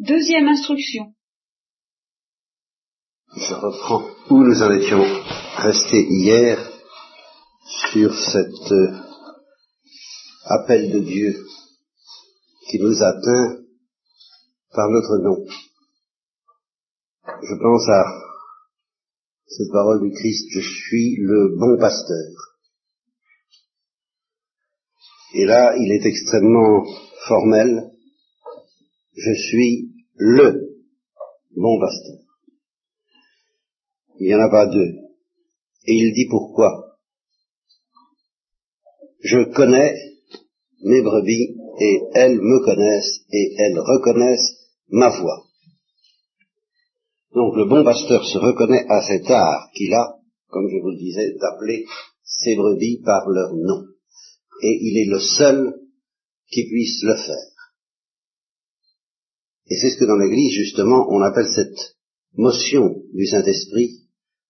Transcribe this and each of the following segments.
Deuxième instruction. Je reprends où nous en étions restés hier sur cet euh, appel de Dieu qui nous atteint par notre nom. Je pense à cette parole du Christ, je suis le bon pasteur. Et là, il est extrêmement formel, je suis le bon pasteur. Il n'y en a pas deux. Et il dit pourquoi. Je connais mes brebis et elles me connaissent et elles reconnaissent ma voix. Donc le bon pasteur se reconnaît à cet art qu'il a, comme je vous le disais, d'appeler ses brebis par leur nom. Et il est le seul qui puisse le faire. Et c'est ce que dans l'Église, justement, on appelle cette motion du Saint-Esprit,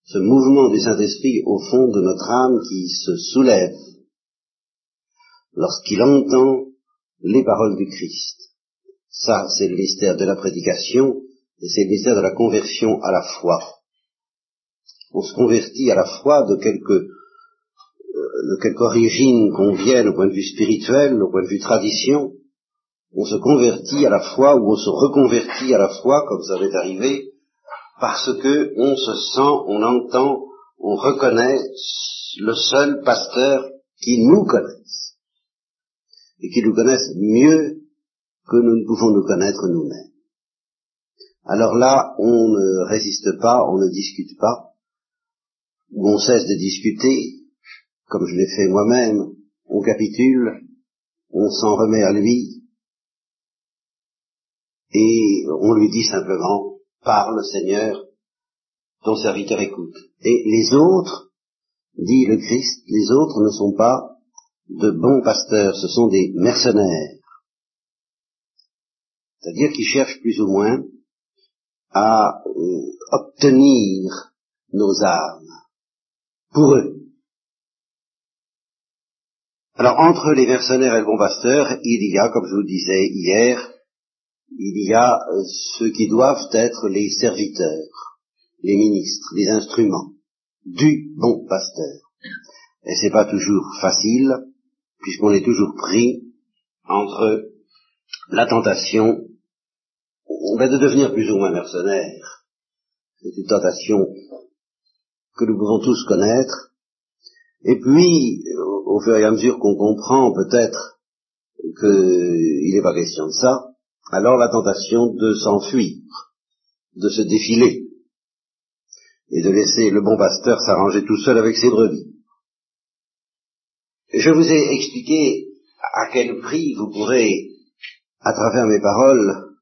ce mouvement du Saint-Esprit au fond de notre âme qui se soulève lorsqu'il entend les paroles du Christ. Ça, c'est le mystère de la prédication, et c'est le mystère de la conversion à la foi. On se convertit à la foi de quelque, euh, de quelque origine qu'on vienne au point de vue spirituel, au point de vue tradition. On se convertit à la foi ou on se reconvertit à la foi, comme ça va arrivé, parce que on se sent, on entend, on reconnaît le seul pasteur qui nous connaisse et qui nous connaisse mieux que nous ne pouvons nous connaître nous-mêmes. Alors là, on ne résiste pas, on ne discute pas, ou on cesse de discuter, comme je l'ai fait moi-même, on capitule, on s'en remet à lui, et on lui dit simplement, parle Seigneur, ton serviteur écoute. Et les autres, dit le Christ, les autres ne sont pas de bons pasteurs, ce sont des mercenaires. C'est-à-dire qu'ils cherchent plus ou moins à euh, obtenir nos âmes pour eux. Alors entre les mercenaires et le bon pasteur, il y a, comme je vous le disais hier, il y a euh, ceux qui doivent être les serviteurs, les ministres, les instruments du bon pasteur. Et c'est pas toujours facile, puisqu'on est toujours pris entre la tentation ben, de devenir plus ou moins mercenaire. C'est une tentation que nous pouvons tous connaître. Et puis, au fur et à mesure qu'on comprend peut-être qu'il n'est pas question de ça, alors la tentation de s'enfuir, de se défiler, et de laisser le bon pasteur s'arranger tout seul avec ses brebis. Je vous ai expliqué à quel prix vous pourrez, à travers mes paroles,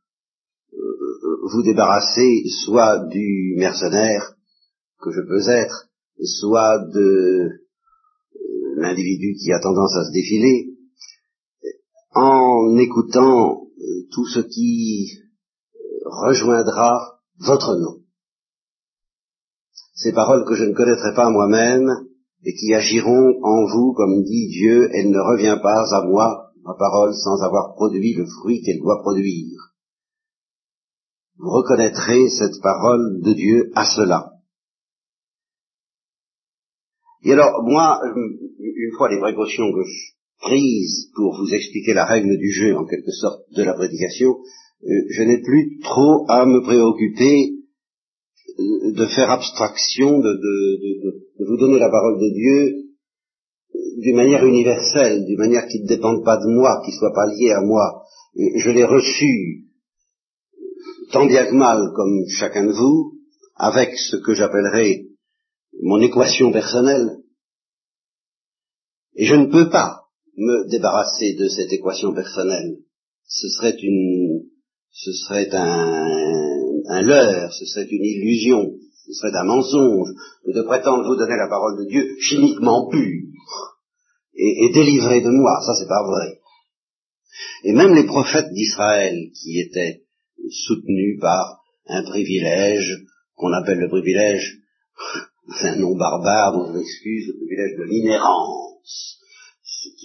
euh, vous débarrasser soit du mercenaire que je peux être, soit de euh, l'individu qui a tendance à se défiler, en écoutant tout ce qui rejoindra votre nom. Ces paroles que je ne connaîtrai pas moi-même et qui agiront en vous, comme dit Dieu, elle ne revient pas à moi, ma parole, sans avoir produit le fruit qu'elle doit produire. Vous reconnaîtrez cette parole de Dieu à cela. Et alors, moi, une fois les précautions que je prise pour vous expliquer la règle du jeu, en quelque sorte, de la prédication, euh, je n'ai plus trop à me préoccuper euh, de faire abstraction, de, de, vous donner la parole de Dieu euh, d'une manière universelle, d'une manière qui ne dépende pas de moi, qui ne soit pas liée à moi. Je l'ai reçu tant bien que mal comme chacun de vous, avec ce que j'appellerai mon équation personnelle. Et je ne peux pas me débarrasser de cette équation personnelle. Ce serait une, ce serait un, leurre, ce serait une illusion, ce serait un mensonge de prétendre vous donner la parole de Dieu chimiquement pure et, et délivrée de moi. Ça, c'est pas vrai. Et même les prophètes d'Israël qui étaient soutenus par un privilège qu'on appelle le privilège, un nom barbare, dont je m'excuse, le privilège de l'inhérence ce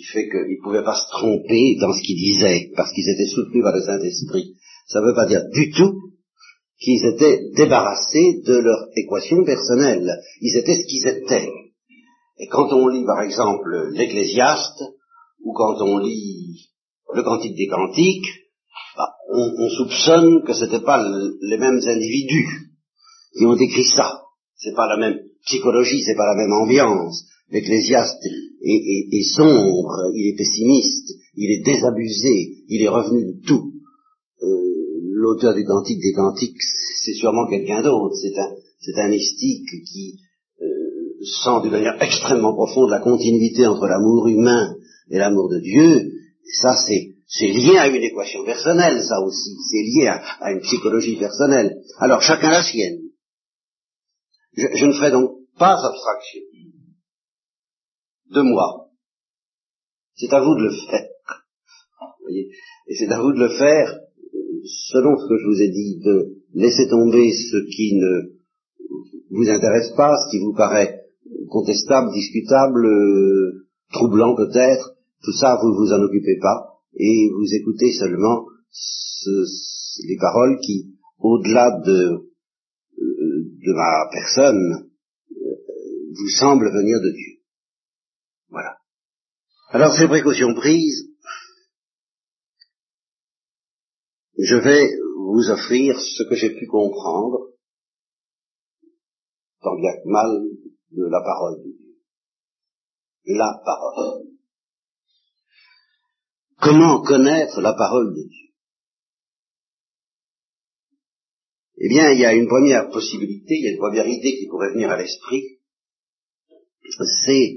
qui fait qu'ils ne pouvaient pas se tromper dans ce qu'ils disaient, parce qu'ils étaient soutenus par le Saint-Esprit. Ça ne veut pas dire du tout qu'ils étaient débarrassés de leur équation personnelle. Ils étaient ce qu'ils étaient. Et quand on lit, par exemple, l'Ecclésiaste, ou quand on lit le Cantique des Cantiques, bah, on, soupçonne que ce n'étaient pas les mêmes individus qui ont écrit ça. C'est pas la même psychologie, c'est pas la même ambiance. L'Ecclésiaste est, sombre, il est pessimiste, il est désabusé, il est revenu de tout. Euh, l'auteur du Cantique des Cantiques, c'est sûrement quelqu'un d'autre. C'est un, un mystique qui euh, sent d'une manière extrêmement profonde la continuité entre l'amour humain et l'amour de Dieu. ça, c'est, c'est lié à une équation personnelle, ça aussi. C'est lié à, une psychologie personnelle. Alors, chacun la sienne. Je, ne ferai donc pas abstraction de moi. C'est à vous de le faire. Et c'est à vous de le faire selon ce que je vous ai dit, de laisser tomber ce qui ne vous intéresse pas, ce qui vous paraît contestable, discutable, euh, troublant peut-être, tout ça, vous ne vous en occupez pas, et vous écoutez seulement les paroles qui, au-delà de, euh, de ma personne, euh, vous semblent venir de Dieu. Alors, ces précautions prises, je vais vous offrir ce que j'ai pu comprendre, tant bien que mal, de la parole de Dieu. La parole. Comment connaître la parole de Dieu? Eh bien, il y a une première possibilité, il y a une première idée qui pourrait venir à l'esprit, c'est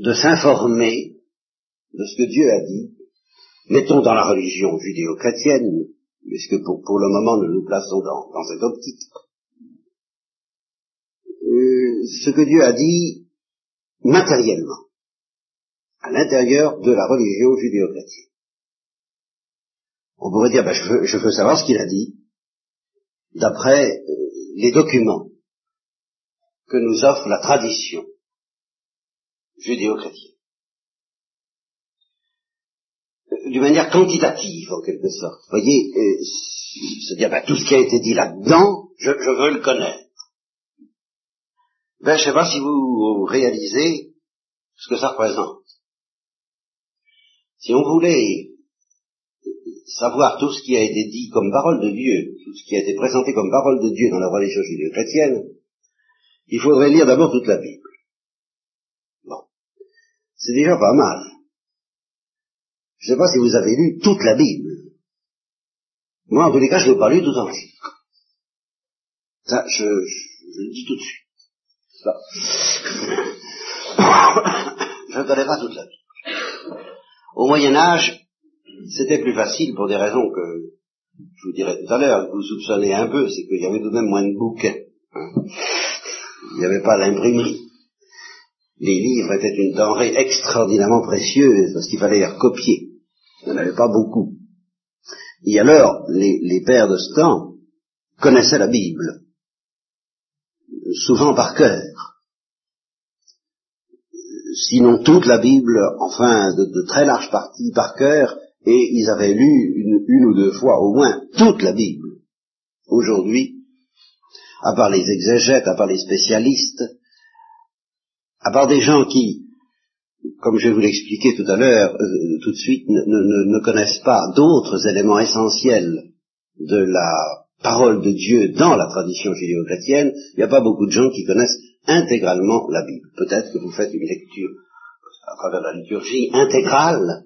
de s'informer de ce que Dieu a dit mettons dans la religion judéo-chrétienne, puisque pour, le moment nous nous plaçons dans, dans cette optique, euh, ce que Dieu a dit matériellement, à l'intérieur de la religion judéo-chrétienne. On pourrait dire, ben, je, veux, je, veux, savoir ce qu'il a dit, d'après euh, les documents que nous offre la tradition judéo-chrétienne. d'une manière quantitative en quelque sorte. Vous voyez, euh, se dire bah, tout ce qui a été dit là-dedans, je, veux le connaître. Ben, je ne sais pas si vous réalisez ce que ça représente. Si on voulait savoir tout ce qui a été dit comme parole de Dieu, tout ce qui a été présenté comme parole de Dieu dans la religion judéo-chrétienne, il faudrait lire d'abord toute la Bible. C'est déjà pas mal. Je ne sais pas si vous avez lu toute la Bible. Moi, en tous les cas, je ne l'ai pas lu tout entier. Ça, je, le dis tout de suite. je ne connais pas toute la Bible. Au Moyen Âge, c'était plus facile pour des raisons que je vous dirai tout à l'heure, vous soupçonnez un peu, c'est qu'il y avait tout de même moins de bouquins. Hein. Il n'y avait pas l'imprimerie les livres étaient une denrée extraordinairement précieuse parce qu'il fallait les recopier. Il n'y en avait pas beaucoup. Et alors, les, pères de ce temps connaissaient la Bible, souvent par cœur. Sinon toute la Bible, enfin de, très larges parties par cœur, et ils avaient lu une, une, ou deux fois au moins toute la Bible. Aujourd'hui, à part les exégètes, à part les spécialistes, à part des gens qui, comme je vous l'expliquer tout à l'heure, euh, tout de suite, ne, connaissent pas d'autres éléments essentiels de la parole de Dieu dans la tradition judéo-chrétienne, il n'y a pas beaucoup de gens qui connaissent intégralement la Bible. Peut-être que vous faites une lecture à travers la liturgie intégrale.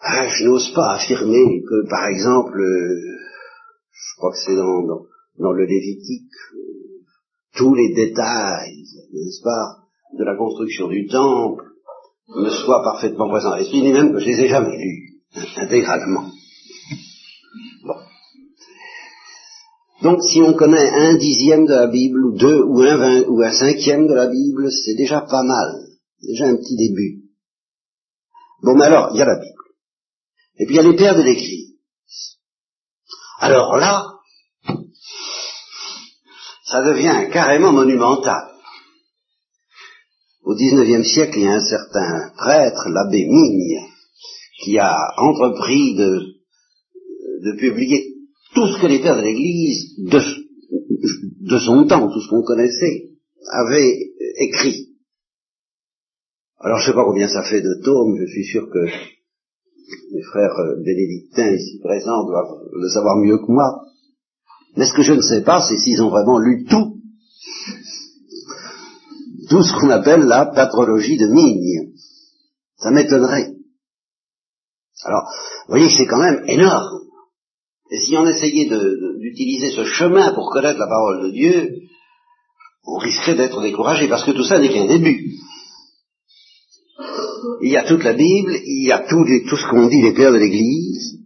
Ah, je n'ose pas affirmer que, par exemple, euh, je crois que c'est dans, dans, le Lévitique, tous les détails n'est-ce pas, de la construction du temple me soient parfaitement présents à l'esprit, ni même que je les ai jamais lus intégralement. Bon. Donc si on connaît un dixième de la Bible, ou deux, ou un, vingt, ou un cinquième de la Bible, c'est déjà pas mal, déjà un petit début. Bon, mais alors, il y a la Bible. Et puis il y a les pères de l'Église. Alors là, ça devient carrément monumental. Au XIXe siècle, il y a un certain prêtre, l'abbé Migne, qui a entrepris de, publier tout ce que les pères de l'Église, de, de son temps, tout ce qu'on connaissait, avaient écrit. Alors je ne sais pas combien ça fait de tomes, je suis sûr que les frères bénédictins ici présents doivent le savoir mieux que moi. Mais ce que je ne sais pas, c'est s'ils ont vraiment lu tout. Tout ce qu'on appelle la patrologie de Migne. Ça m'étonnerait. Alors, vous voyez que c'est quand même énorme. Et si on essayait d'utiliser ce chemin pour connaître la parole de Dieu, on risquerait d'être découragé, parce que tout ça n'est qu'un début. Il y a toute la Bible, il y a tout, tout ce qu'ont dit les pères de l'Église,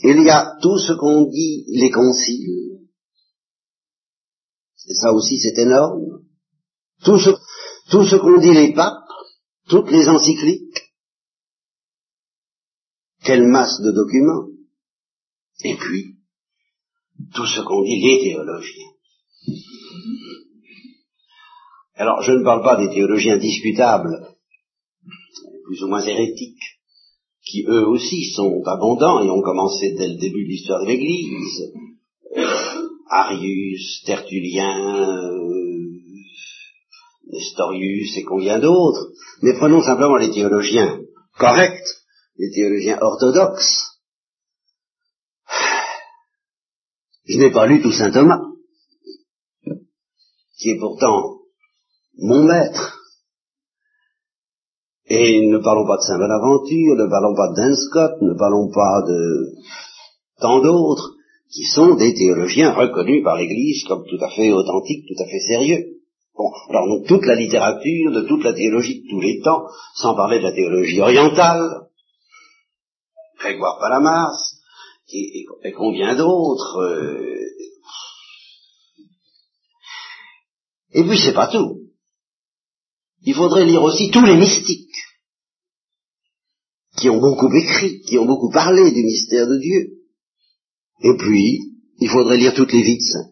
il y a tout ce qu'ont dit les conciles. Et ça aussi c'est énorme. Tout ce, tout ce qu'ont dit les papes, toutes les encycliques. Quelle masse de documents. Et puis, tout ce qu'ont dit les théologiens. Alors, je ne parle pas des théologiens discutables, plus ou moins hérétiques, qui eux aussi sont abondants et ont commencé dès le début de l'histoire de l'Église. Arius, Tertullien, euh, Nestorius et combien d'autres. Mais prenons simplement les théologiens corrects, les théologiens orthodoxes. Je n'ai pas lu tout saint Thomas, qui est pourtant mon maître. Et ne parlons pas de Saint Bonaventure, ne parlons pas de Scott, ne parlons pas de tant d'autres qui sont des théologiens reconnus par l'Église comme tout à fait authentiques, tout à fait sérieux. Bon, alors donc toute la littérature, de toute la théologie de tous les temps, sans parler de la théologie orientale, Grégoire Palamas, et, et, combien d'autres. Euh... Et puis c'est pas tout. Il faudrait lire aussi tous les mystiques qui ont beaucoup écrit, qui ont beaucoup parlé du mystère de Dieu. Et puis, il faudrait lire toutes les vies de saints.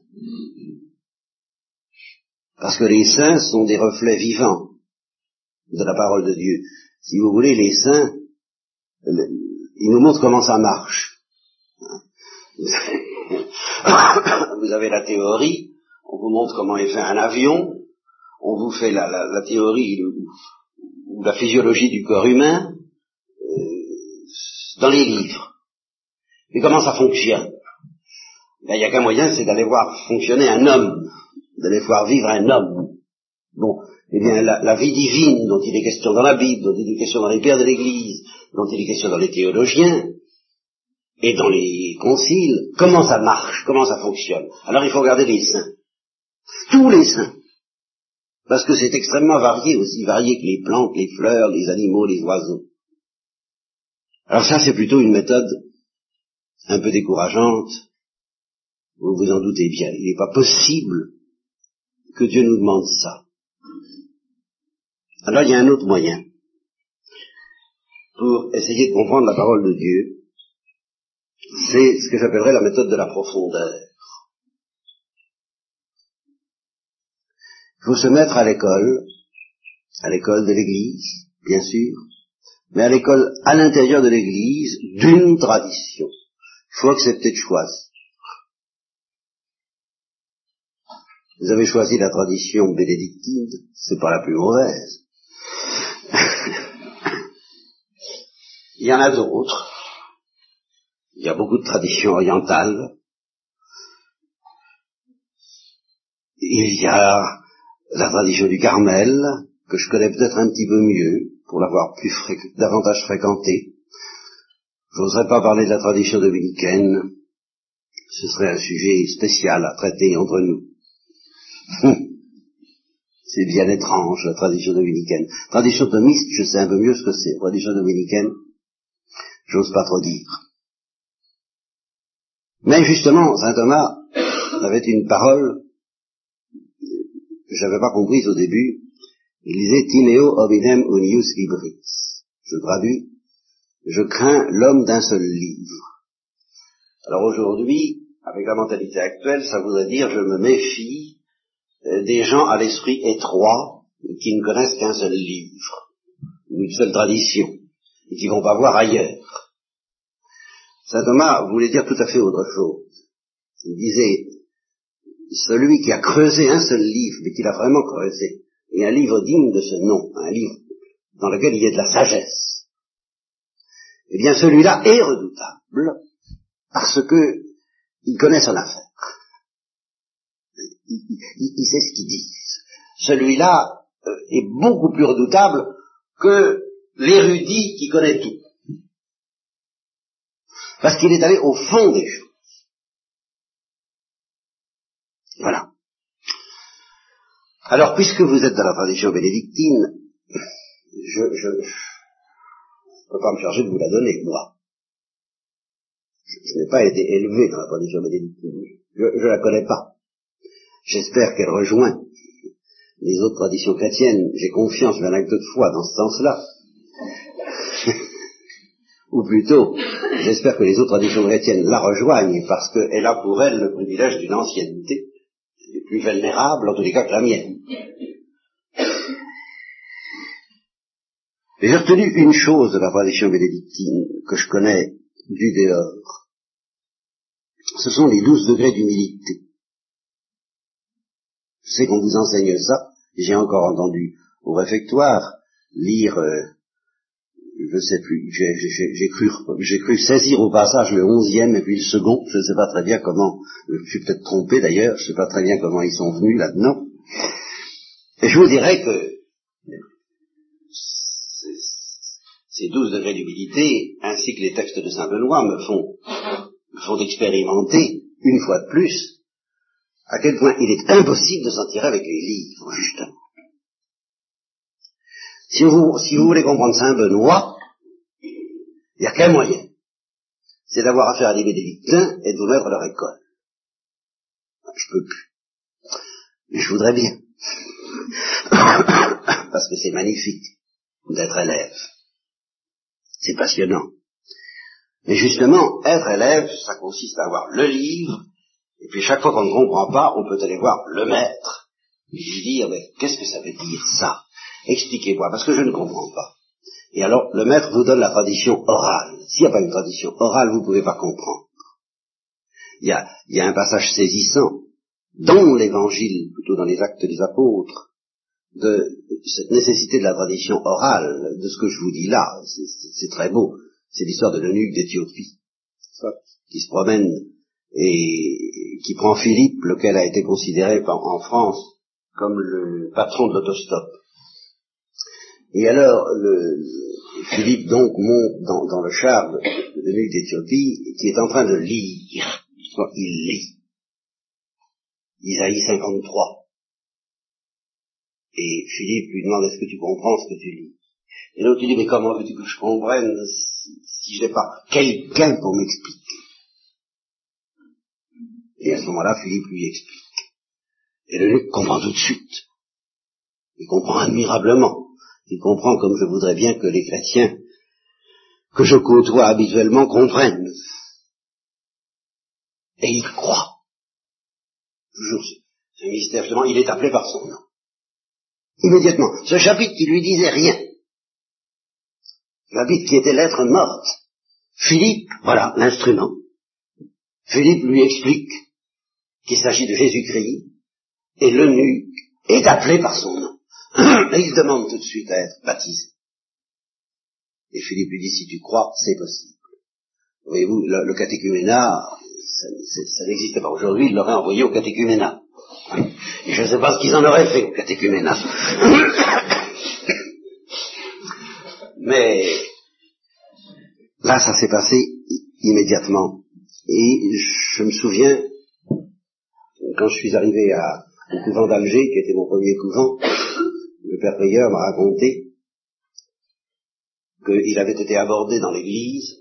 Parce que les saints sont des reflets vivants de la parole de Dieu. Si vous voulez, les saints, ils nous montrent comment ça marche. Vous avez la théorie, on vous montre comment est fait un avion, on vous fait la, théorie ou la physiologie du corps humain dans les livres. Mais comment ça fonctionne? Ben, Il n'y a qu'un moyen, c'est d'aller voir fonctionner un homme, d'aller voir vivre un homme. Bon, eh bien, la, la, vie divine dont il est question dans la Bible, dont il est question dans les pères de l'Église, dont il est question dans les théologiens et dans les conciles, comment ça marche, comment ça fonctionne? Alors il faut regarder les saints. Tous les saints. Parce que c'est extrêmement varié, aussi varié que les plantes, les fleurs, les animaux, les oiseaux. Alors ça, c'est plutôt une méthode un peu décourageante. Vous vous en doutez bien. Il n'est pas possible que Dieu nous demande ça. Alors il y a un autre moyen pour essayer de comprendre la parole de Dieu. C'est ce que j'appellerais la méthode de la profondeur. Il faut se mettre à l'école, à l'école de l'Église, bien sûr, mais à l'école à l'intérieur de l'Église d'une tradition. Il faut accepter de choisir. Vous avez choisi la tradition bénédictine, c'est pas la plus mauvaise. Il y en a d'autres. Il y a beaucoup de traditions orientales. Il y a la tradition du Carmel, que je connais peut-être un petit peu mieux, pour l'avoir plus davantage fréquenté. Je n'oserais pas parler de la tradition dominicaine, ce serait un sujet spécial à traiter entre nous. c'est bien étrange, la tradition dominicaine. Tradition thomiste, je sais un peu mieux ce que c'est. Tradition dominicaine, j'ose pas trop dire. Mais justement, saint Thomas avait une parole que j'avais pas comprise au début. Il disait Timeo obidem unius libris. Je traduis, je crains l'homme d'un seul livre. Alors aujourd'hui, avec la mentalité actuelle, ça voudrait dire je me méfie des gens à l'esprit étroit qui ne connaissent qu'un seul livre, une seule tradition. et qui vont pas voir ailleurs. Saint Thomas voulait dire tout à fait autre chose. Il disait, celui qui a creusé un seul livre, mais qui l'a vraiment creusé, et un livre digne de ce nom, un livre dans lequel il y a de la sagesse, eh bien celui-là est redoutable parce que il connaît son affaire. Il, sait ce qu'il dit. Celui-là euh, est beaucoup plus redoutable que l'érudit qui connaît tout. Parce qu'il est allé au fond des choses. Voilà. Alors, puisque vous êtes dans la tradition bénédictine, je ne peux pas me charger de vous la donner, moi. Je, n'ai pas été élevé dans la tradition bénédictine. Je ne la connais pas. J'espère qu'elle rejoint les autres traditions chrétiennes. J'ai confiance, mais un acte de foi dans ce sens-là. Ou plutôt, j'espère que les autres traditions chrétiennes la rejoignent parce qu'elle a pour elle le privilège d'une ancienneté plus vulnérable, en tous les cas, que la mienne. J'ai retenu une chose de la tradition bénédictine que je connais du dehors. Ce sont les douze degrés d'humilité. Je sais qu'on vous enseigne ça. J'ai encore entendu au réfectoire lire, euh, je sais plus, j'ai cru, j'ai cru saisir au passage le onzième et puis le second. Je ne sais pas très bien comment. Je suis peut-être trompé d'ailleurs. Je ne sais pas très bien comment ils sont venus là-dedans. Et je vous dirais que ces douze degrés d'humilité, ainsi que les textes de Saint Benoît, me font, me font expérimenter, une fois de plus, à quel point il est impossible de s'en tirer avec les livres, justement. Si vous, si vous voulez comprendre Saint Benoît, il n'y a qu'un moyen. C'est d'avoir affaire à des bénédictins et de vous mettre leur école. Je peux plus. Mais je voudrais bien. Parce que c'est magnifique d'être élève. C'est passionnant. Mais justement, être élève, ça consiste à avoir le livre, et puis chaque fois qu'on ne comprend pas, on peut aller voir le maître, et lui dire, mais qu'est-ce que ça veut dire ça? Expliquez-moi, parce que je ne comprends pas. Et alors, le maître vous donne la tradition orale. S'il n'y a pas une tradition orale, vous ne pouvez pas comprendre. Il y a, il y a un passage saisissant dans l'évangile, plutôt dans les actes des apôtres, de cette nécessité de la tradition orale, de ce que je vous dis là, c'est très beau, c'est l'histoire de l'eunuque d'Éthiopie, qui se promène et qui prend Philippe, lequel a été considéré en France comme le patron de l'autostop. Et alors, le, Philippe donc monte dans, dans le char de, de l'eunuque d'Éthiopie, qui est en train de lire, il lit. Isaïe 53. Et Philippe lui demande est-ce que tu comprends ce que tu lis? Et l'autre lui dit mais comment veux-tu que je comprenne si, je n'ai pas quelqu'un pour m'expliquer? Et à ce moment-là, Philippe lui explique. Et le comprend tout de suite. Il comprend admirablement. Il comprend comme je voudrais bien que les chrétiens que je côtoie habituellement comprennent. Et il croit. Toujours ce mystère, justement, il est appelé par son nom immédiatement. Ce chapitre qui lui disait rien, chapitre qui était lettre morte, Philippe, voilà l'instrument, Philippe lui explique qu'il s'agit de Jésus-Christ, et l'eunuque est appelé par son nom. Et il demande tout de suite à être baptisé. Et Philippe lui dit, si tu crois, c'est possible. Voyez-vous, le, catéchuménat, ça, n'existait pas aujourd'hui, il l'aurait envoyé au catéchuménat. Et je ne sais pas ce qu'ils en auraient fait au catéchuménat. Mais là, ça s'est passé immédiatement. Et je me souviens, quand je suis arrivé au couvent d'Alger, qui était mon premier couvent, le père prieur m'a raconté qu'il avait été abordé dans l'église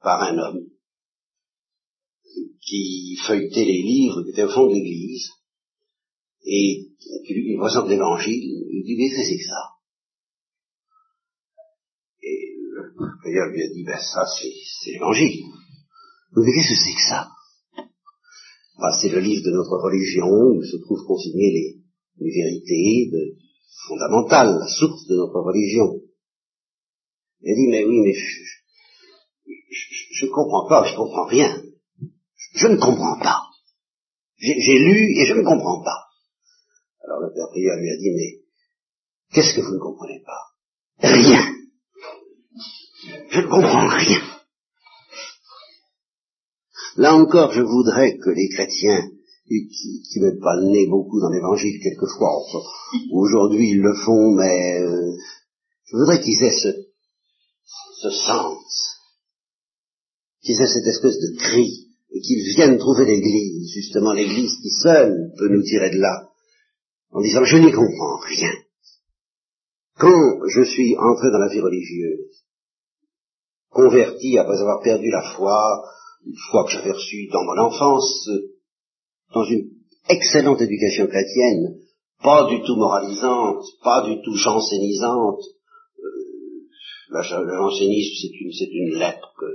par un homme qui feuilletait les livres qui étaient au fond de l'église et il présente l'évangile, il dit, mais c'est ça. Et le prieur lui a dit, ben ça, c'est l'évangile. Mais qu'est-ce que c'est que ça ben, C'est le livre de notre religion où se trouvent consignées les, les vérités de, fondamentales, la source de notre religion. Il dit, mais oui, mais je ne comprends pas, je comprends rien. Je, ne comprends pas. J'ai lu et je ne comprends pas. Alors le père prieur lui a dit, mais qu'est-ce que vous ne comprenez pas? Rien. Je ne comprends rien. Là encore, je voudrais que les chrétiens qui, ne mettent pas beaucoup dans l'évangile quelquefois, aujourd'hui ils le font, mais euh, je voudrais qu'ils aient ce, ce sens, qu'ils aient cette espèce de cri, et qu'ils viennent trouver l'église, justement l'église qui seule peut nous tirer de là, en disant je n'y comprends rien. Quand je suis entré dans la vie religieuse, converti après avoir perdu la foi, une foi que j'avais reçue dans mon enfance, dans une excellente éducation chrétienne, pas du tout moralisante, pas du tout jansénisante. Euh, Jansénisme, c'est une, c'est une lettre que,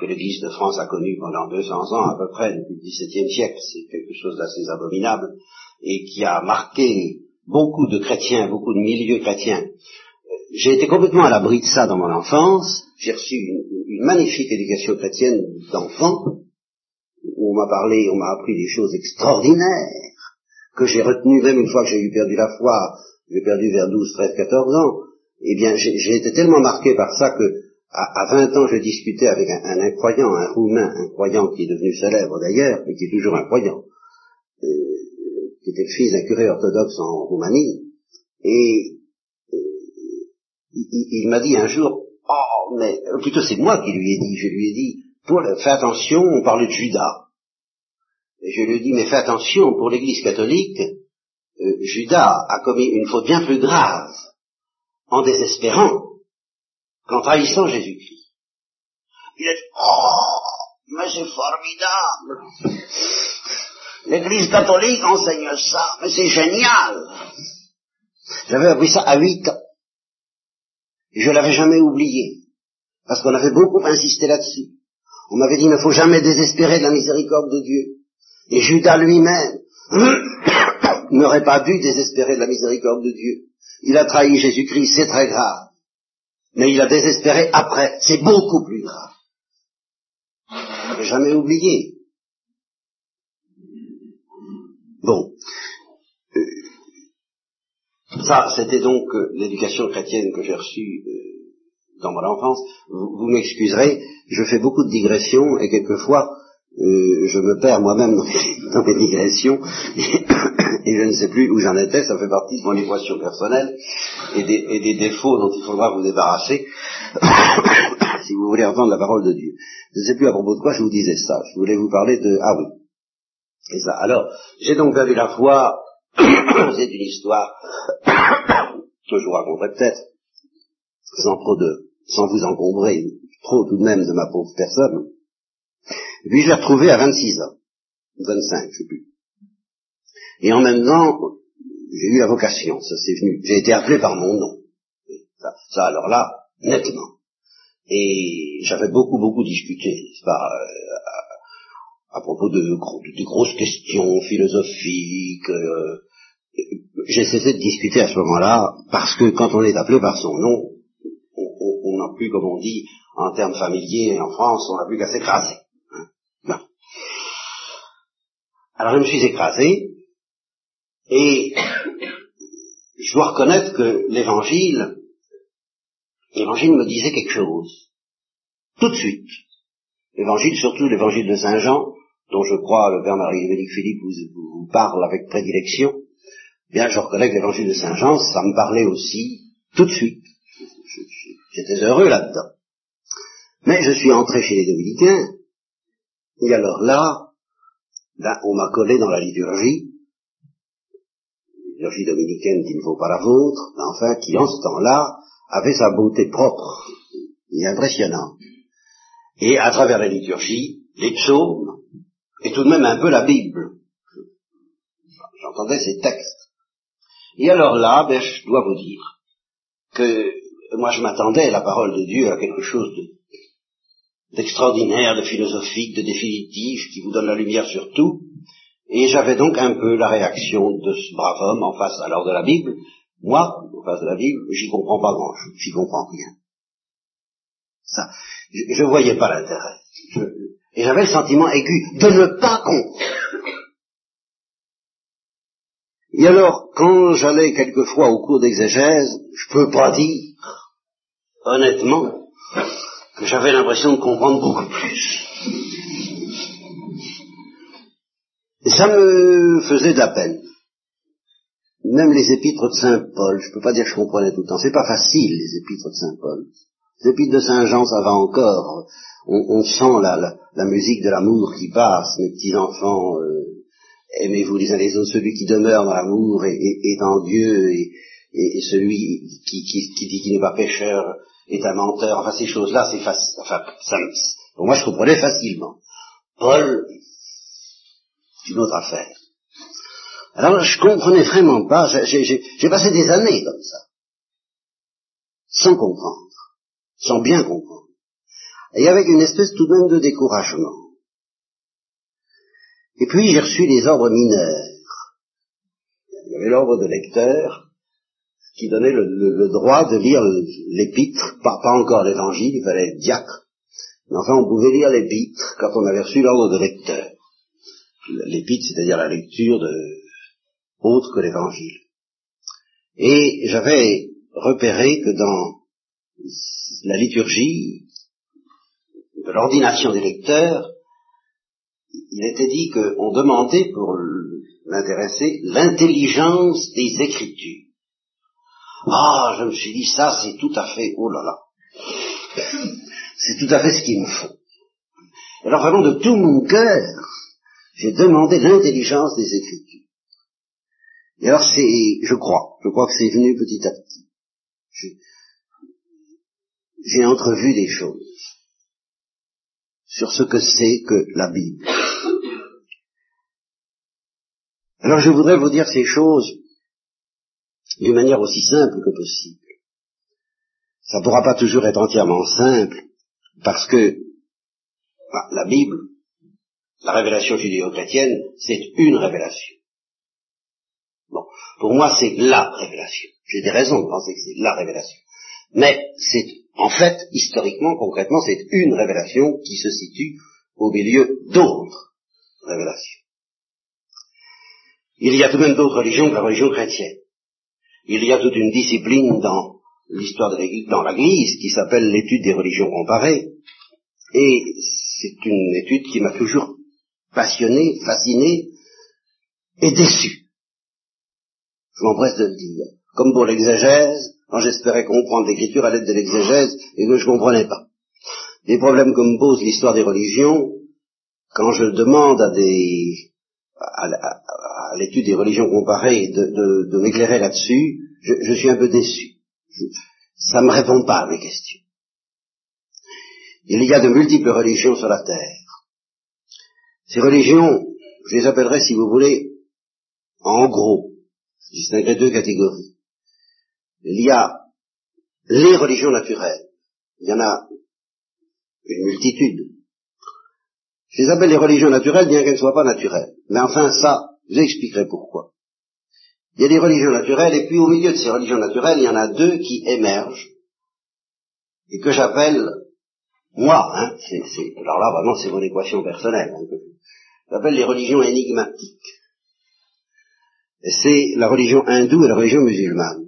que l'Église de France a connue pendant 200 ans à peu près, depuis le XVIIe siècle. C'est quelque chose d'assez abominable et qui a marqué beaucoup de chrétiens, beaucoup de milieux chrétiens. J'ai été complètement à l'abri de ça dans mon enfance. J'ai reçu une, une magnifique éducation chrétienne d'enfant m'a parlé, on m'a appris des choses extraordinaires, que j'ai retenues même une fois que j'ai eu perdu la foi, j'ai perdu vers 12, 13, 14 ans, eh bien j'ai été tellement marqué par ça que à, 20 ans je discutais avec un, un, incroyant, un roumain, un croyant qui est devenu célèbre d'ailleurs, mais qui est toujours un croyant, euh, qui était le fils d'un curé orthodoxe en Roumanie, et euh, il, il m'a dit un jour, oh mais plutôt c'est moi qui lui ai dit, je lui ai dit, fais attention, on parlait de Judas. Je lui dis, mais fais attention, pour l'Église catholique, euh, Judas a commis une faute bien plus grave en désespérant qu'en trahissant Jésus-Christ. Il a dit, oh, mais c'est formidable. L'Église catholique enseigne ça, mais c'est génial. J'avais appris ça à huit ans. Et je l'avais jamais oublié. Parce qu'on avait beaucoup insisté là-dessus. On m'avait dit, il ne faut jamais désespérer de la miséricorde de Dieu. Et Judas lui-même n'aurait pas dû désespérer de la miséricorde de Dieu. Il a trahi Jésus-Christ, c'est très grave. Mais il a désespéré après, c'est beaucoup plus grave. Je jamais oublié. Bon. Euh, ça, c'était donc euh, l'éducation chrétienne que j'ai reçue euh, dans mon enfance, vous, m'excuserez, je fais beaucoup de digressions et quelquefois euh, je me perds moi-même dans, mes digressions et, je ne sais plus où j'en étais, ça fait partie de mon équation personnelle et des, et des défauts dont il faudra vous débarrasser si vous voulez entendre la parole de Dieu. Je ne sais plus à propos de quoi je vous disais ça, je voulais vous parler de... Ah oui, c'est ça. Alors, j'ai donc perdu la foi, c'est une histoire que je vous raconterai peut-être, sans trop de sans vous encombrer trop tout de même de ma pauvre personne. Et puis je l'ai retrouvé à 26 ans, 25, je sais plus. Et en même temps, j'ai eu la vocation, ça c'est venu. J'ai été appelé par mon nom. Ça, alors là, nettement. Et j'avais beaucoup, beaucoup discuté, n'est-ce pas, euh, à, propos de, grosses questions philosophiques. Euh, j'ai cessé de discuter à ce moment-là, parce que quand on est appelé par son nom, n'a plus, comme on dit en termes familiers en France, on n'a plus qu'à s'écraser. Hein. Alors je me suis écrasé, et je dois reconnaître que l'évangile, l'évangile me disait quelque chose. Tout de suite. L'évangile, surtout l'évangile de Saint Jean, dont je crois le Père Marie-Dominique Philippe vous, vous, parle avec prédilection, bien je reconnais que l'évangile de Saint Jean, ça me parlait aussi tout de suite. J'étais heureux là-dedans. Mais je suis entré chez les dominicains, et alors là, on m'a collé dans la liturgie, liturgie dominicaine qui ne vaut pas la vôtre, mais enfin qui en ce temps-là avait sa beauté propre et impressionnante. Et à travers la liturgie, les psaumes, et tout de même un peu la Bible. J'entendais ces textes. Et alors là, ben, je dois vous dire que moi je m'attendais à la parole de Dieu à quelque chose d'extraordinaire, de, philosophique, de définitif, qui vous donne la lumière sur tout. Et j'avais donc un peu la réaction de ce brave homme en face alors de la Bible. Moi, en face de la Bible, j'y comprends pas grand-chose, j'y comprends rien. Ça, je ne voyais pas l'intérêt. et j'avais le sentiment aigu de ne pas comprendre. Et alors, quand j'allais quelquefois au cours d'exégèse, je peux pas dire, honnêtement, j'avais l'impression de comprendre beaucoup plus. Et ça me faisait de la peine. Même les épîtres de Saint Paul, je peux pas dire que je comprenais tout le temps. C'est pas facile, les épîtres de Saint Paul. Les épîtres de Saint Jean, ça va encore. On, sent la, la, musique de l'amour qui passe, mes petits enfants. Euh, aimez-vous les uns les autres. Celui qui demeure dans l'amour est, en Dieu, et, et, celui qui, qui, qui dit qu'il n'est pas pécheur est un menteur. Enfin, ces choses-là, c'est facile. Enfin, ça, pour moi, je comprenais facilement. Paul, c'est une autre affaire. Alors, je comprenais vraiment pas. J'ai passé des années comme ça, sans comprendre, sans bien comprendre, et avec une espèce tout de même de découragement. Et puis j'ai reçu des ordres mineurs. Il y avait l'ordre de lecteur qui donnait le, droit de lire l'épître, pas, pas encore l'évangile, il fallait être diacre. Mais enfin, on pouvait lire l'épître quand on avait reçu l'ordre de lecteur. L'épître, c'est-à-dire la lecture de, autre que l'évangile. Et j'avais repéré que dans la liturgie de l'ordination des lecteurs, il était dit qu'on demandait pour l'intéresser l'intelligence des Écritures. Ah, je me suis dit, ça c'est tout à fait, oh là là, c'est tout à fait ce qu'il me faut. Alors vraiment de tout mon cœur, j'ai demandé l'intelligence des Écritures. Et alors c'est, je crois, je crois que c'est venu petit à petit. J'ai entrevu des choses sur ce que c'est que la Bible. Alors je voudrais vous dire ces choses d'une manière aussi simple que possible. Ça ne pourra pas toujours être entièrement simple, parce que bah, la Bible, la révélation judéo-chrétienne, c'est une révélation. Bon, pour moi, c'est la révélation. J'ai des raisons de penser que c'est la révélation. Mais c'est, en fait, historiquement, concrètement, c'est une révélation qui se situe au milieu d'autres révélations. Il y a tout de même d'autres religions que la religion chrétienne. Il y a toute une discipline dans l'histoire de l'Église, dans l'Église, qui s'appelle l'étude des religions comparées. Et c'est une étude qui m'a toujours passionné, fasciné et déçu. Je m'empresse de le dire. Comme pour l'exégèse, quand j'espérais comprendre l'écriture à l'aide de l'exégèse et que je ne comprenais pas. Des problèmes que me pose l'histoire des religions, quand je demande à des l'étude des religions comparées de, m'éclairer là-dessus, je, suis un peu déçu. ça ne me répond pas à mes questions. Il y a de multiples religions sur la terre. Ces religions, je les appellerai, si vous voulez, en gros, je distinguerai deux catégories. Il y a les religions naturelles. Il y en a une multitude. Je les appelle les religions naturelles, bien qu'elles ne soient pas naturelles. Mais enfin, ça, je vous expliquerai pourquoi. Il y a des religions naturelles, et puis au milieu de ces religions naturelles, il y en a deux qui émergent, et que j'appelle, moi, hein, alors là, vraiment, c'est mon équation personnelle, hein, j'appelle les religions énigmatiques c'est la religion hindoue et la religion musulmane.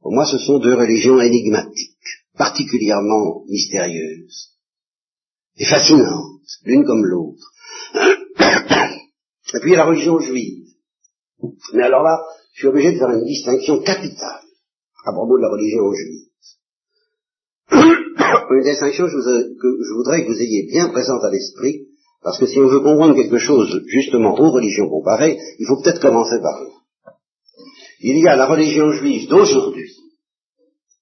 Pour moi, ce sont deux religions énigmatiques, particulièrement mystérieuses et fascinantes, l'une comme l'autre. Et puis la religion juive. Mais alors là, je suis obligé de faire une distinction capitale à propos de la religion juive. une distinction que je voudrais que vous ayez bien présente à l'esprit, parce que si on veut comprendre quelque chose justement aux religions comparées, il faut peut-être commencer par là il y a la religion juive d'aujourd'hui,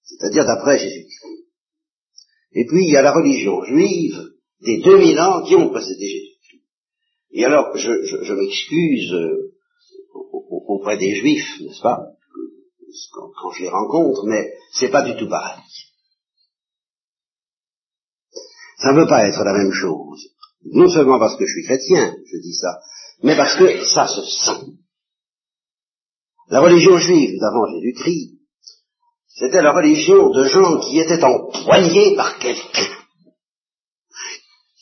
c'est-à-dire d'après Jésus-Christ. Et puis il y a la religion juive des 2000 ans qui ont précédé Jésus-Christ. Et alors, je, m'excuse euh, auprès des juifs, n'est-ce pas, quand, je les rencontre, mais c'est pas du tout pareil. Ça ne veut pas être la même chose. Non seulement parce que je suis chrétien, je dis ça, mais parce que ça se sent. La religion juive d'avant Jésus-Christ, c'était la religion de gens qui étaient empoignés par quelqu'un.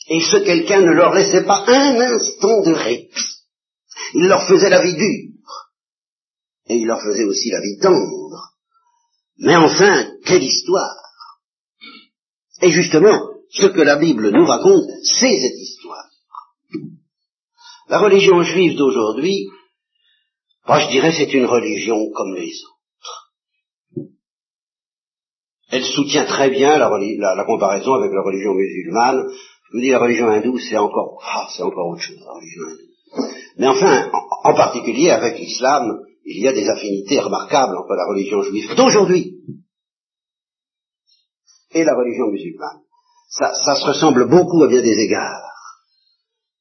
Et ce quelqu'un ne leur laissait pas un instant de répit. Il leur faisait la vie dure. Et il leur faisait aussi la vie tendre. Mais enfin, quelle histoire Et justement, ce que la Bible nous raconte, c'est cette histoire. La religion juive d'aujourd'hui, moi je dirais c'est une religion comme les autres. Elle soutient très bien la, la comparaison avec la religion musulmane. Je vous dis la religion hindoue, c'est encore, ah, c'est encore autre chose, la religion hindoue. Mais enfin, en, particulier avec l'islam, il y a des affinités remarquables entre la religion juive d'aujourd'hui et la religion musulmane. Ça, se ressemble beaucoup à bien des égards.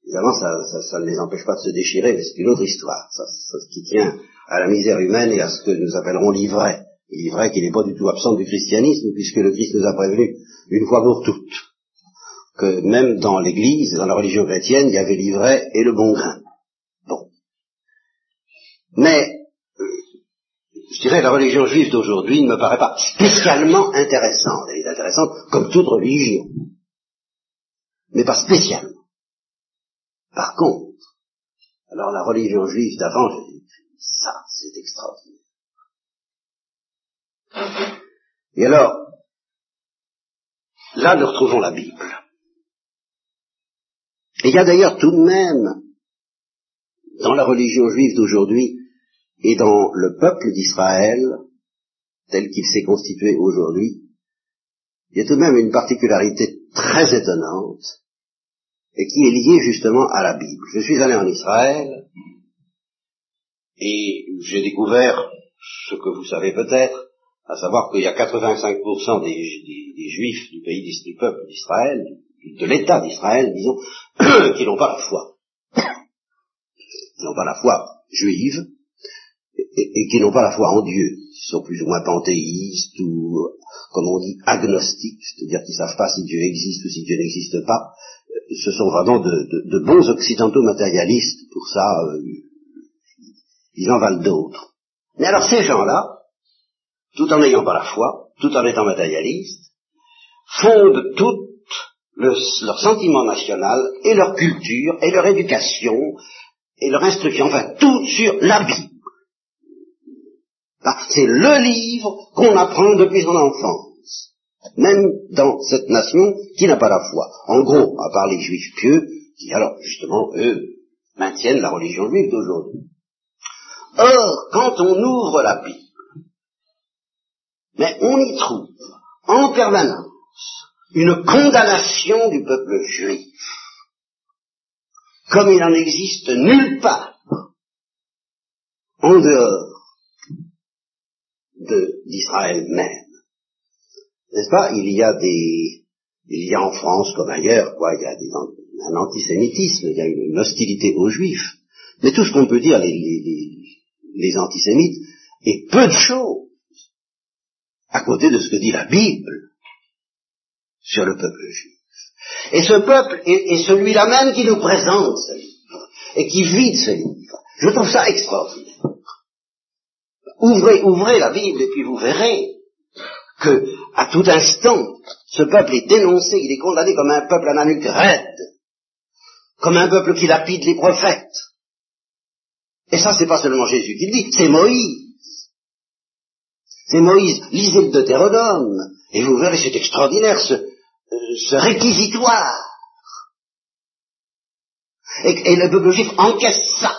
Évidemment, ça, ne les empêche pas de se déchirer, mais c'est une autre histoire. Ça, qui tient à la misère humaine et à ce que nous appellerons l'ivraie. L'ivraie qui n'est pas du tout absent du christianisme, puisque le Christ nous a prévenu une fois pour toutes que même dans l'Église, dans la religion chrétienne, il y avait l'ivraie et le bon grain. Bon. Mais, je dirais, la religion juive d'aujourd'hui ne me paraît pas spécialement intéressante. Elle est intéressante comme toute religion, mais pas spécialement. Par contre, alors la religion juive d'avant, ça, c'est extraordinaire. Et alors, là, nous retrouvons la Bible. Et il y a d'ailleurs tout de même, dans la religion juive d'aujourd'hui, et dans le peuple d'Israël, tel qu'il s'est constitué aujourd'hui, il y a tout de même une particularité très étonnante, et qui est lié justement à la Bible. Je suis allé en Israël et j'ai découvert ce que vous savez peut-être, à savoir qu'il y a 85% des, des, juifs du pays du peuple d'Israël, de l'État d'Israël, disons, qui n'ont pas la foi. Qui n'ont pas la foi juive et, qui n'ont pas la foi en Dieu. Ils sont plus ou moins panthéistes ou, comme on dit, agnostiques, c'est-à-dire qu'ils ne savent pas si Dieu existe ou si Dieu n'existe pas, ce sont vraiment de, bons occidentaux matérialistes, pour ça, euh, ils en valent d'autres. Mais alors ces gens-là, tout en n'ayant pas la foi, tout en étant matérialistes, fondent tout leur sentiment national et leur culture et leur éducation et leur instruction, enfin tout sur la Bible. C'est le livre qu'on apprend depuis son enfance même dans cette nation qui n'a pas la foi. En gros, à part les juifs pieux, qui alors justement, eux, maintiennent la religion juive d'aujourd'hui. Or, quand on ouvre la Bible, mais on y trouve en permanence une condamnation du peuple juif, comme il n'en existe nulle part en dehors d'Israël même. N'est-ce pas? Il y a des, il y a en France comme ailleurs, quoi, il y a un antisémitisme, il y a une, hostilité aux juifs. Mais tout ce qu'on peut dire, les, les, antisémites, est peu de choses à côté de ce que dit la Bible sur le peuple juif. Et ce peuple est, celui-là même qui nous présente ce livre et qui vit ce livre. Je trouve ça extraordinaire. Ouvrez, ouvrez la Bible et puis vous verrez que, à tout instant, ce peuple est dénoncé, il est condamné comme un peuple ananique raide, comme un peuple qui lapide les prophètes. Et ça, c'est pas seulement Jésus qui le dit, c'est Moïse. C'est Moïse. Lisez le Deutéronome, et vous verrez, c'est extraordinaire, ce, ce réquisitoire. Et, et, le peuple juif encaisse ça.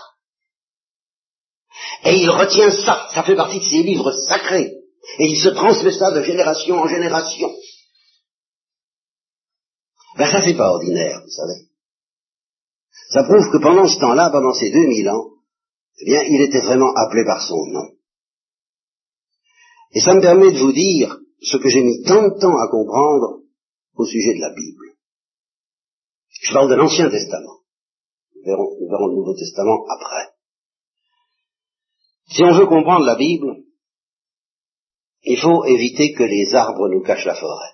Et il retient ça. Ça fait partie de ses livres sacrés. Et il se transmet ça de génération en génération. Ben ça c'est pas ordinaire, vous savez. Ça prouve que pendant ce temps-là, pendant ces 2000 ans, eh bien, il était vraiment appelé par son nom. Et ça me permet de vous dire ce que j'ai mis tant de temps à comprendre au sujet de la Bible. Je parle de l'Ancien Testament. Nous verrons, nous verrons le Nouveau Testament après. Si on veut comprendre la Bible, il faut éviter que les arbres nous cachent la forêt.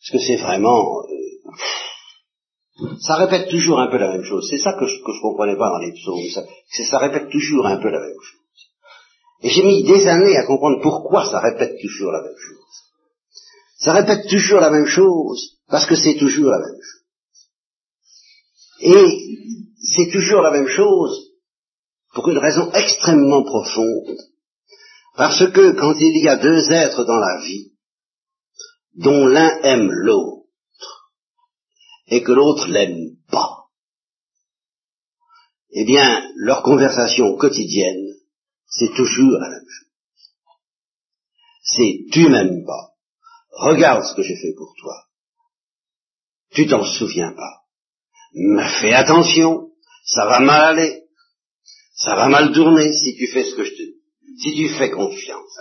Parce que c'est vraiment... Euh, ça répète toujours un peu la même chose. C'est ça que je ne comprenais pas dans les psaumes. Ça, ça répète toujours un peu la même chose. Et j'ai mis des années à comprendre pourquoi ça répète toujours la même chose. Ça répète toujours la même chose parce que c'est toujours la même chose. Et c'est toujours la même chose pour une raison extrêmement profonde. Parce que quand il y a deux êtres dans la vie, dont l'un aime l'autre, et que l'autre l'aime pas, eh bien, leur conversation quotidienne, c'est toujours la même chose. C'est tu m'aimes pas, regarde ce que j'ai fait pour toi, tu t'en souviens pas, mais fais attention, ça va mal aller, ça va mal tourner si tu fais ce que je te dis. Si tu fais confiance,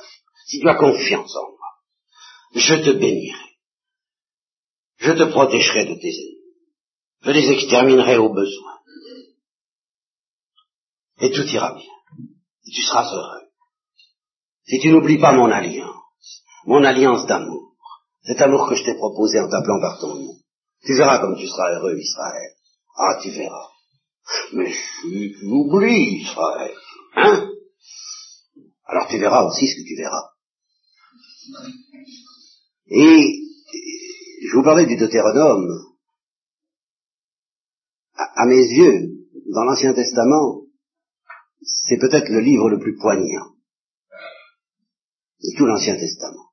si tu as confiance en moi, je te bénirai. Je te protégerai de tes ennemis. Je les exterminerai au besoin. Et tout ira bien. Et tu seras heureux. Si tu n'oublies pas mon alliance, mon alliance d'amour, cet amour que je t'ai proposé en t'appelant par ton nom, tu verras comme tu seras heureux, Israël. Ah, tu verras. Mais si tu oublies, Israël, hein? Alors tu verras aussi ce que tu verras. Et je vous parlais du Deutéronome. À, mes yeux, dans l'Ancien Testament, c'est peut-être le livre le plus poignant de tout l'Ancien Testament.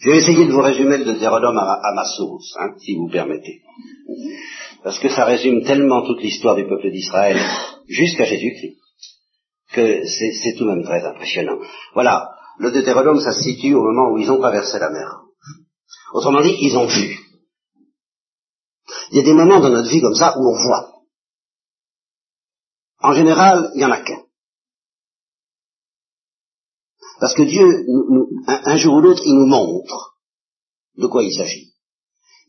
Je vais essayer de vous résumer le Deutéronome à, ma sauce, hein, si vous permettez parce que ça résume tellement toute l'histoire du peuple d'Israël jusqu'à Jésus-Christ, que c'est tout de même très impressionnant. Voilà, le Deutéronome, ça se situe au moment où ils ont traversé la mer. Autrement dit, ils ont vu. Il y a des moments dans notre vie comme ça où on voit. En général, il n'y en a qu'un. Parce que Dieu, un jour ou l'autre, il nous montre de quoi il s'agit.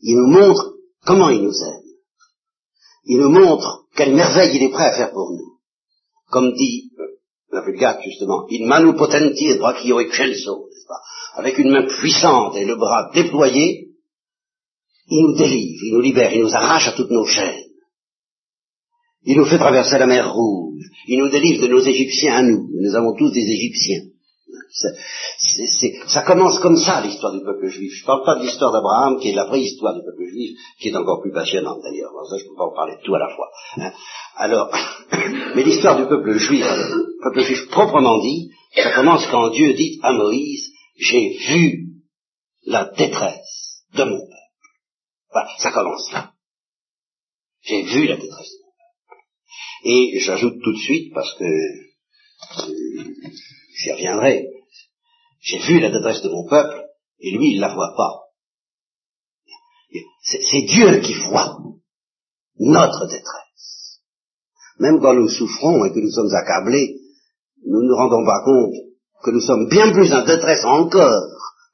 Il nous montre comment il nous aime il nous montre quelle merveille il est prêt à faire pour nous. Comme dit euh, la Vulgate justement, in manu potenti et brachio excelso, avec une main puissante et le bras déployé, il nous délivre, il nous libère, il nous arrache à toutes nos chaînes. Il nous fait traverser la mer Rouge, il nous délivre de nos Égyptiens à nous, nous avons tous des Égyptiens ça commence comme ça l'histoire du peuple juif. Je ne parle pas de l'histoire d'Abraham, qui est la vraie histoire du peuple juif, qui est encore plus passionnante d'ailleurs. ça, je ne peux pas en parler de tout à la fois. Hein. Alors, mais l'histoire du peuple juif, le peuple juif proprement dit, ça commence quand Dieu dit à Moïse, j'ai vu la détresse de mon peuple. Voilà, ça commence là. J'ai vu la détresse de mon peuple. Et j'ajoute tout de suite, parce que euh, j'y reviendrai, j'ai vu la détresse de mon peuple, et lui, il la voit pas. C'est Dieu qui voit notre détresse. Même quand nous souffrons et que nous sommes accablés, nous ne nous rendons pas compte que nous sommes bien plus en détresse encore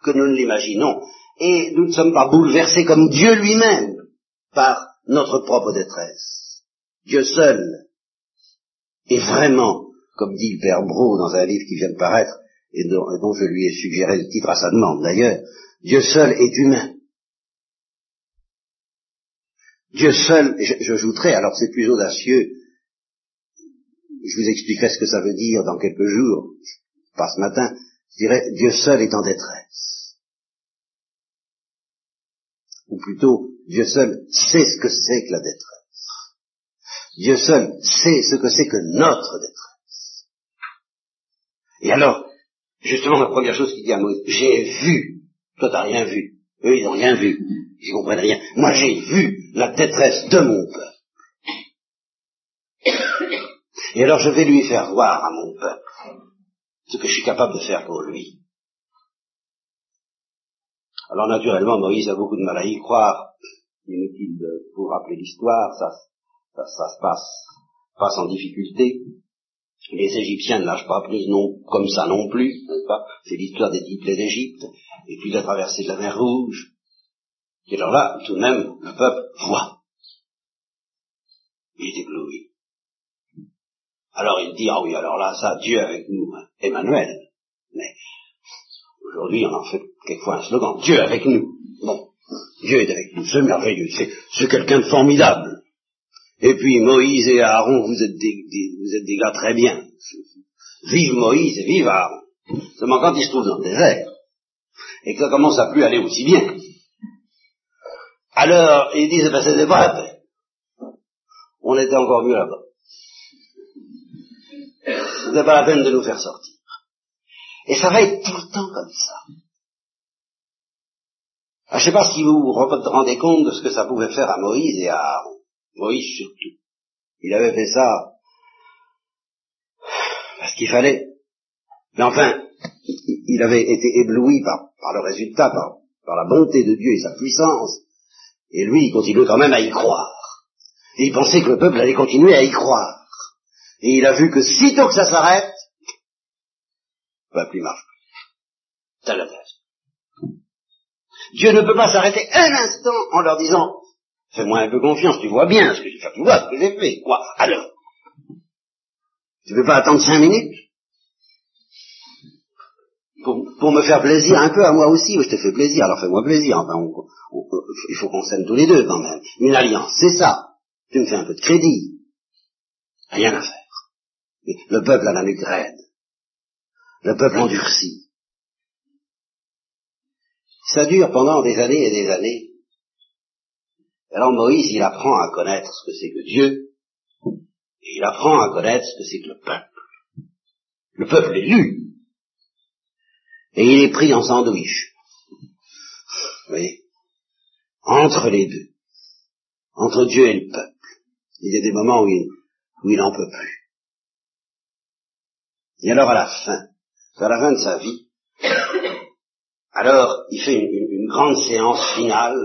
que nous ne l'imaginons, et nous ne sommes pas bouleversés comme Dieu lui-même par notre propre détresse. Dieu seul est vraiment, comme dit le Père Bro dans un livre qui vient de paraître, et dont, je lui ai suggéré le titre à sa demande d'ailleurs, Dieu seul est humain. Dieu seul, j'ajouterai, alors c'est plus audacieux, je vous expliquerai ce que ça veut dire dans quelques jours, pas ce matin, je dirais, Dieu seul est en détresse. Ou plutôt, Dieu seul sait ce que c'est que la détresse. Dieu seul sait ce que c'est que notre détresse. Et alors, Justement, la première chose qu'il dit à Moïse, j'ai vu. Toi, t'as rien vu. Eux, ils n'ont rien vu. Ils comprennent rien. Moi, j'ai vu la détresse de mon peuple. Et alors, je vais lui faire voir à mon peuple ce que je suis capable de faire pour lui. Alors, naturellement, Moïse a beaucoup de mal à y croire. Inutile de vous rappeler l'histoire, ça, ça, se passe, passe en difficulté. Les Égyptiens ne lâchent pas plus non, comme ça non plus, n'est-ce pas? C'est l'histoire des dix d'Égypte, et puis la traversée de la mer Rouge. Et alors là, tout de même, le peuple voit. Il est ébloui. Alors il dit, ah oui, alors là, ça, Dieu avec nous, hein, Emmanuel. Mais aujourd'hui, on en fait quelquefois un slogan, Dieu avec nous. Bon, Dieu est avec nous, c'est merveilleux, c'est quelqu'un de formidable. Et puis Moïse et Aaron, vous êtes des, vous êtes des gars très bien. Vive Moïse et vive Aaron. Seulement quand ils se trouvent dans le désert, et que ça commence à plus aller aussi bien, alors ils disent, ben c'est pas la on était encore mieux là-bas. N'est pas la peine de nous faire sortir. Et ça va être tout le temps comme ça. Ah, je ne sais pas si vous vous rendez compte de ce que ça pouvait faire à Moïse et à Aaron. Moïse surtout. Il avait fait ça parce qu'il fallait. Mais enfin, il avait été ébloui par, le résultat, par, la bonté de Dieu et sa puissance. Et lui, il continuait quand même à y croire. Et il pensait que le peuple allait continuer à y croire. Et il a vu que sitôt que ça s'arrête, va plus marcher. Ça l'intéresse. Dieu ne peut pas s'arrêter un instant en leur disant, fais-moi un peu confiance, tu vois bien ce que j'ai fait, tu vois ce que j'ai fait, quoi, alors. Tu ne peux pas attendre cinq minutes? Pour, me faire plaisir un peu à moi aussi, je te fais plaisir, alors fais-moi plaisir, enfin, il faut qu'on s'aime tous les deux quand même. Une alliance, c'est ça. Tu me fais un peu de crédit. Rien à faire. Le peuple a la nuque raide. Le peuple endurci. Ça dure pendant des années et des années. Alors Moïse, il apprend à connaître ce que c'est que Dieu, et il apprend à connaître ce que c'est que le peuple. Le peuple élu. Et il est pris en sandwich. Vous voyez? Entre les deux. Entre Dieu et le peuple. Il y a des moments où il, où peut plus. Et alors à la fin, à la fin de sa vie, alors il fait une, grande séance finale,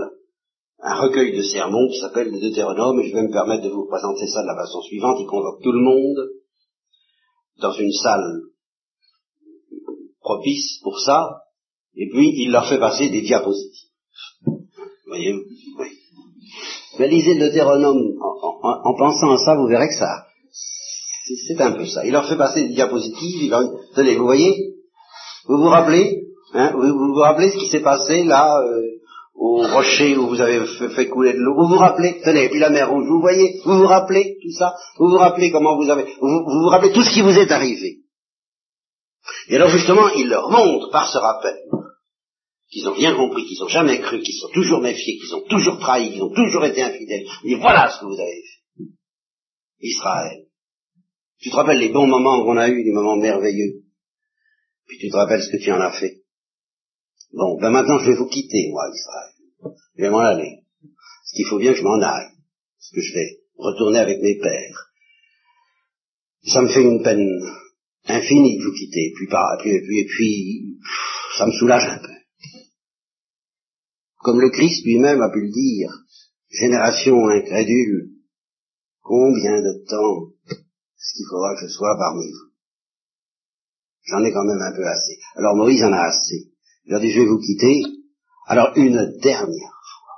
un recueil de sermons qui s'appelle le Deutéronome, et je vais me permettre de vous présenter ça de la façon suivante. Il convoque tout le monde dans une salle propice pour ça, et puis il leur fait passer des diapositives. Vous voyez Oui. Mais lisez le Deutéronome en, pensant à ça, vous verrez que ça, c'est un peu ça. Il leur fait passer des diapositives, il leur... tenez, vous voyez? Vous vous rappelez? Hein, vous, vous, rappelez ce qui s'est passé là euh, au rocher où vous avez fait, couler de l'eau Vous vous rappelez Tenez, puis la mer rouge, vous voyez Vous vous rappelez tout ça Vous vous rappelez comment vous avez... Vous, vous, rappelez tout ce qui vous est arrivé Et alors justement, il leur montre par ce rappel qu'ils n'ont rien compris, qu'ils n'ont jamais cru, qu'ils sont toujours méfiés, qu'ils ont toujours trahi, qu'ils ont toujours été infidèles. Dit voilà ce que vous avez fait. Israël. Tu te rappelles les bons moments qu'on a eus, les moments merveilleux. Puis tu te rappelles ce que tu en as fait. Bon, ben maintenant je vais vous quitter, moi, Israël. Je vais m'en aller. Parce qu'il faut bien que je m'en aille. Parce que je vais retourner avec mes pères. Ça me fait une peine infinie de vous quitter. Puis, par, puis, puis, et puis, ça me soulage un peu. Comme le Christ lui-même a pu le dire, génération incrédule, combien de temps est-ce qu'il faudra que je sois parmi vous? J'en ai quand même un peu assez. Alors Moïse en a assez. A dit, je vais vous quitter. Alors une dernière fois.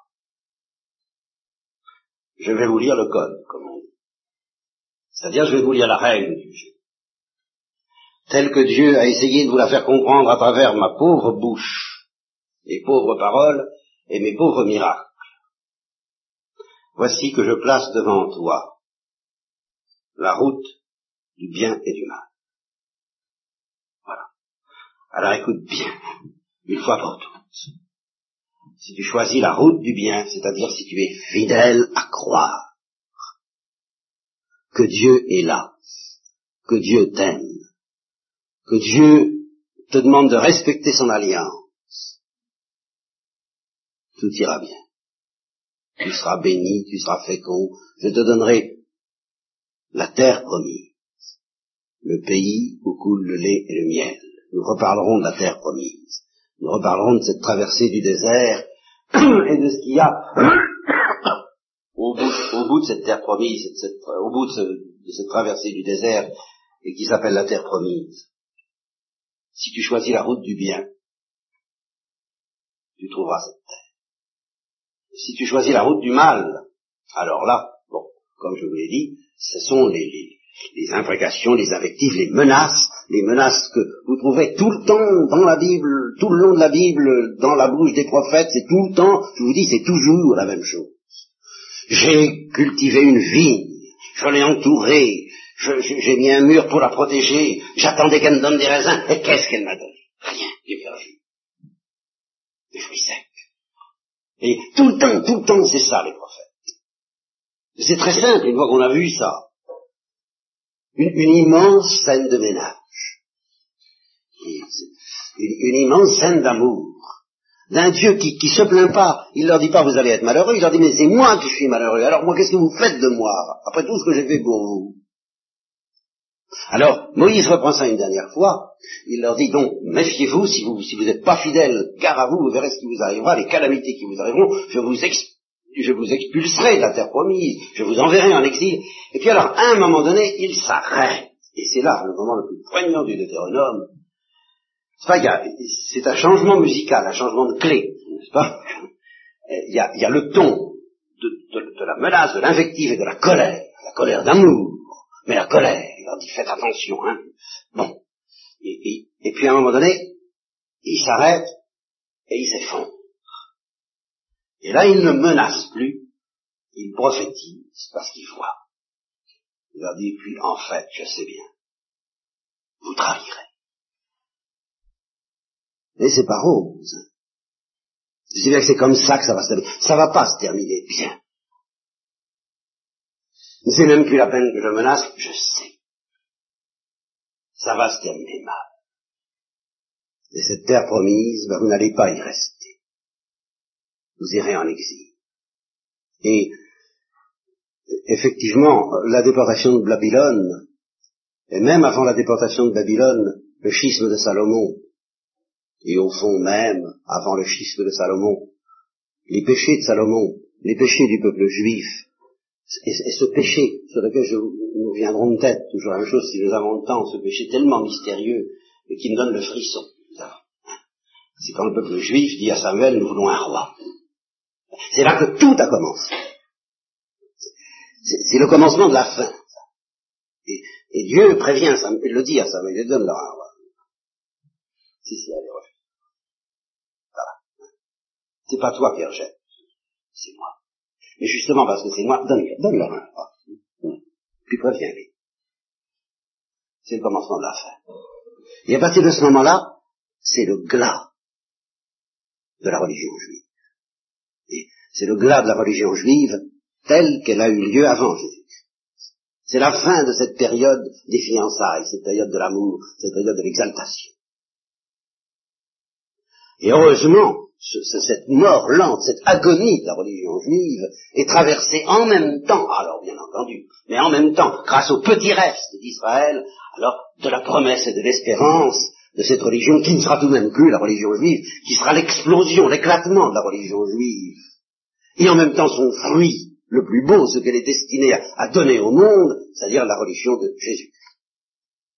Je vais vous lire le code, comme on dit. C'est-à-dire, je vais vous lire la règle du jeu. Telle que Dieu a essayé de vous la faire comprendre à travers ma pauvre bouche, mes pauvres paroles, et mes pauvres miracles. Voici que je place devant toi la route du bien et du mal. Voilà. Alors écoute bien, une fois pour toutes. Si tu choisis la route du bien, c'est-à-dire si tu es fidèle à croire que Dieu est là, que Dieu t'aime, que Dieu te demande de respecter son alliance, tout ira bien. Tu seras béni, tu seras fécond, je te donnerai la terre promise, le pays où coule le lait et le miel. Nous reparlerons de la terre promise. Nous reparlerons de cette traversée du désert et de ce qu'il y a au bout, de cette terre promise, au bout de cette traversée du désert et qui s'appelle la terre promise. Si tu choisis la route du bien, tu trouveras cette terre. Si tu choisis la route du mal, alors là, bon, comme je vous l'ai dit, ce sont les, les, imprécations, les invectives, les menaces, les menaces que vous trouvez tout le temps dans la Bible, tout le long de la Bible, dans la bouche des prophètes, c'est tout le temps, je vous dis, c'est toujours la même chose. J'ai cultivé une vigne, je l'ai entourée, j'ai mis un mur pour la protéger, j'attendais qu'elle me donne des raisins, et qu'est-ce qu'elle m'a donné? Rien, du virgule. Des fruits secs. Et tout le temps, tout le temps, c'est ça les prophètes. C'est très simple, une fois qu'on a vu ça. Une, immense scène de ménage. Une, immense scène d'amour. D'un Dieu qui, qui se plaint pas. Il leur dit pas vous allez être malheureux, il leur dit mais c'est moi qui suis malheureux. Alors moi qu'est-ce que vous faites de moi? Après tout ce que j'ai fait pour vous alors, Moïse reprend ça une dernière fois, il leur dit donc, méfiez-vous, si vous si vous n'êtes pas fidèles, car à vous, vous verrez ce qui vous arrivera, les calamités qui vous arriveront, je vous, je vous expulserai de la terre promise, je vous enverrai en exil. Et puis alors, à un moment donné, il s'arrête. Et c'est là le moment le plus poignant du Deutéronome. C'est pas, c'est un changement musical, un changement de clé, n'est-ce pas? Il y, a, il y a le ton de, de la menace, de l'invective et de la colère, la colère d'amour, mais la colère, il dit faites attention, hein. Bon. Et, puis à un moment donné, il s'arrête et il s'effondre. Et là, il ne menace plus, il prophétise parce qu'il voit. Il leur dit, puis en fait, je sais bien, vous trahirez. Mais c'est pas rose. Je sais bien que c'est comme ça que ça va se terminer. Ça va pas se terminer bien. C'est même plus la peine que je menace, je sais ça va se terminer mal. Et cette terre promise, ben, vous n'allez pas y rester. Vous irez en exil. Et effectivement, la déportation de Babylone, et même avant la déportation de Babylone, le schisme de Salomon, et au fond même, avant le schisme de Salomon, les péchés de Salomon, les péchés du peuple juif, et, ce péché sur lequel nous viendrons de tête, toujours la même chose si nous avons le temps, ce péché tellement mystérieux et qui me donne le frisson. C'est quand le peuple juif dit à Samuel, nous voulons un roi. C'est là que tout a commencé. C'est le commencement de la fin. Et, Dieu prévient, Samuel, le dit à Samuel, il donne roi. Si, si, allez, refuse. Voilà. C'est pas toi qui rejette, c'est moi. Mais justement parce que c'est moi, donne-leur un roi. Puis préviens-les. C'est le commencement de la fin. Et à partir de ce moment-là, c'est le glas de la religion juive. C'est le glas de la religion juive telle qu'elle a eu lieu avant Jésus. C'est la fin de cette période des fiançailles, cette période de l'amour, cette période de l'exaltation. Et heureusement, cette mort lente, cette agonie de la religion juive est traversée en même temps, alors bien entendu, mais en même temps, grâce au petit reste d'Israël, alors de la promesse et de l'espérance de cette religion qui ne sera tout de même plus la religion juive, qui sera l'explosion, l'éclatement de la religion juive, et en même temps son fruit le plus beau, ce qu'elle est destinée à, donner au monde, c'est-à-dire la religion de Jésus.